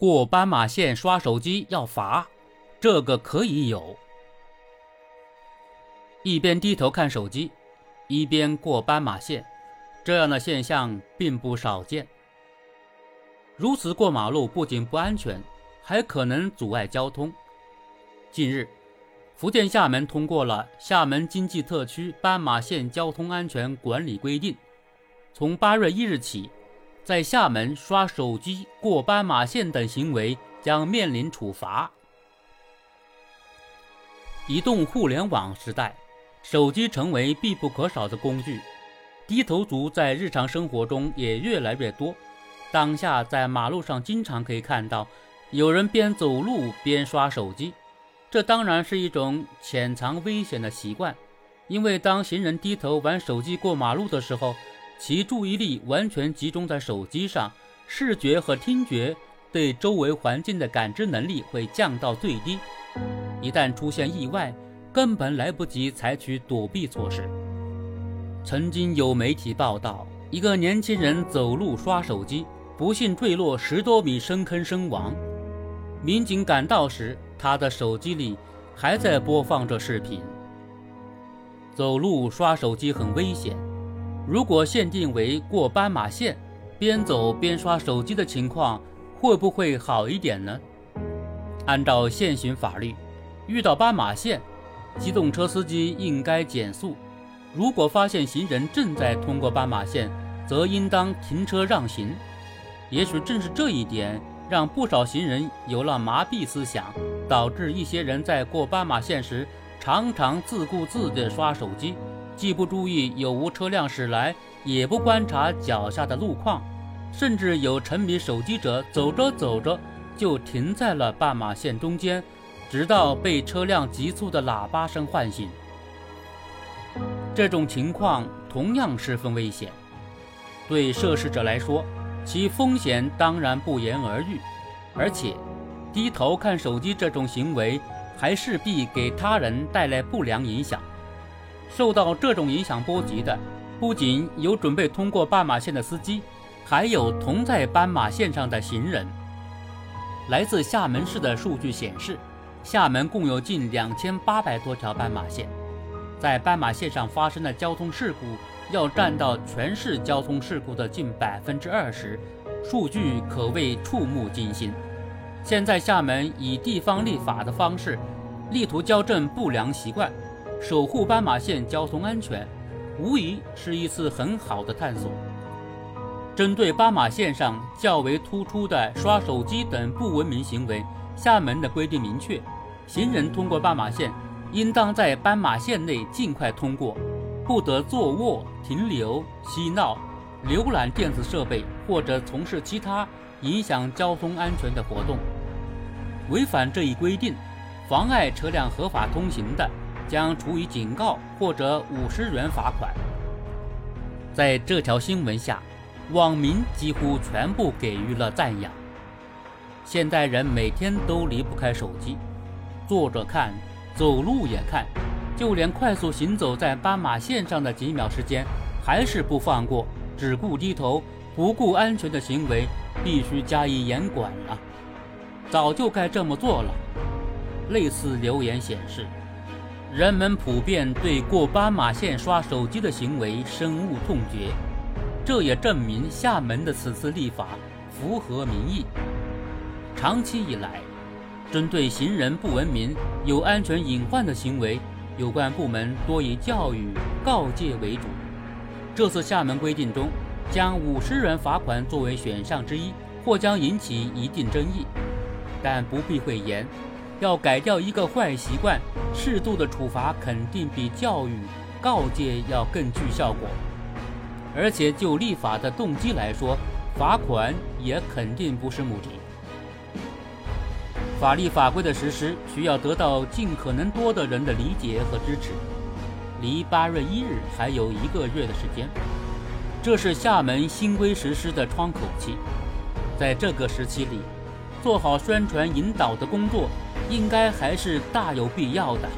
过斑马线刷手机要罚，这个可以有。一边低头看手机，一边过斑马线，这样的现象并不少见。如此过马路不仅不安全，还可能阻碍交通。近日，福建厦门通过了《厦门经济特区斑马线交通安全管理规定》，从八月一日起。在厦门刷手机、过斑马线等行为将面临处罚。移动互联网时代，手机成为必不可少的工具，低头族在日常生活中也越来越多。当下在马路上经常可以看到有人边走路边刷手机，这当然是一种潜藏危险的习惯，因为当行人低头玩手机过马路的时候。其注意力完全集中在手机上，视觉和听觉对周围环境的感知能力会降到最低。一旦出现意外，根本来不及采取躲避措施。曾经有媒体报道，一个年轻人走路刷手机，不幸坠落十多米深坑身亡。民警赶到时，他的手机里还在播放着视频。走路刷手机很危险。如果限定为过斑马线，边走边刷手机的情况，会不会好一点呢？按照现行法律，遇到斑马线，机动车司机应该减速；如果发现行人正在通过斑马线，则应当停车让行。也许正是这一点，让不少行人有了麻痹思想，导致一些人在过斑马线时，常常自顾自地刷手机。既不注意有无车辆驶来，也不观察脚下的路况，甚至有沉迷手机者走着走着就停在了斑马线中间，直到被车辆急促的喇叭声唤醒。这种情况同样十分危险，对涉事者来说，其风险当然不言而喻，而且低头看手机这种行为还势必给他人带来不良影响。受到这种影响波及的，不仅有准备通过斑马线的司机，还有同在斑马线上的行人。来自厦门市的数据显示，厦门共有近两千八百多条斑马线，在斑马线上发生的交通事故要占到全市交通事故的近百分之二十，数据可谓触目惊心。现在厦门以地方立法的方式，力图矫正不良习惯。守护斑马线交通安全，无疑是一次很好的探索。针对斑马线上较为突出的刷手机等不文明行为，厦门的规定明确：行人通过斑马线，应当在斑马线内尽快通过，不得坐卧、停留、嬉闹、浏览电子设备或者从事其他影响交通安全的活动。违反这一规定，妨碍车辆合法通行的。将处以警告或者五十元罚款。在这条新闻下，网民几乎全部给予了赞扬。现代人每天都离不开手机，坐着看，走路也看，就连快速行走在斑马线上的几秒时间，还是不放过，只顾低头，不顾安全的行为，必须加以严管了。早就该这么做了。类似留言显示。人们普遍对过斑马线刷手机的行为深恶痛绝，这也证明厦门的此次立法符合民意。长期以来，针对行人不文明、有安全隐患的行为，有关部门多以教育告诫为主。这次厦门规定中，将五十元罚款作为选项之一，或将引起一定争议，但不避讳言。要改掉一个坏习惯，适度的处罚肯定比教育告诫要更具效果。而且就立法的动机来说，罚款也肯定不是目的。法律法规的实施需要得到尽可能多的人的理解和支持。离八月一日还有一个月的时间，这是厦门新规实施的窗口期。在这个时期里，做好宣传引导的工作。应该还是大有必要的。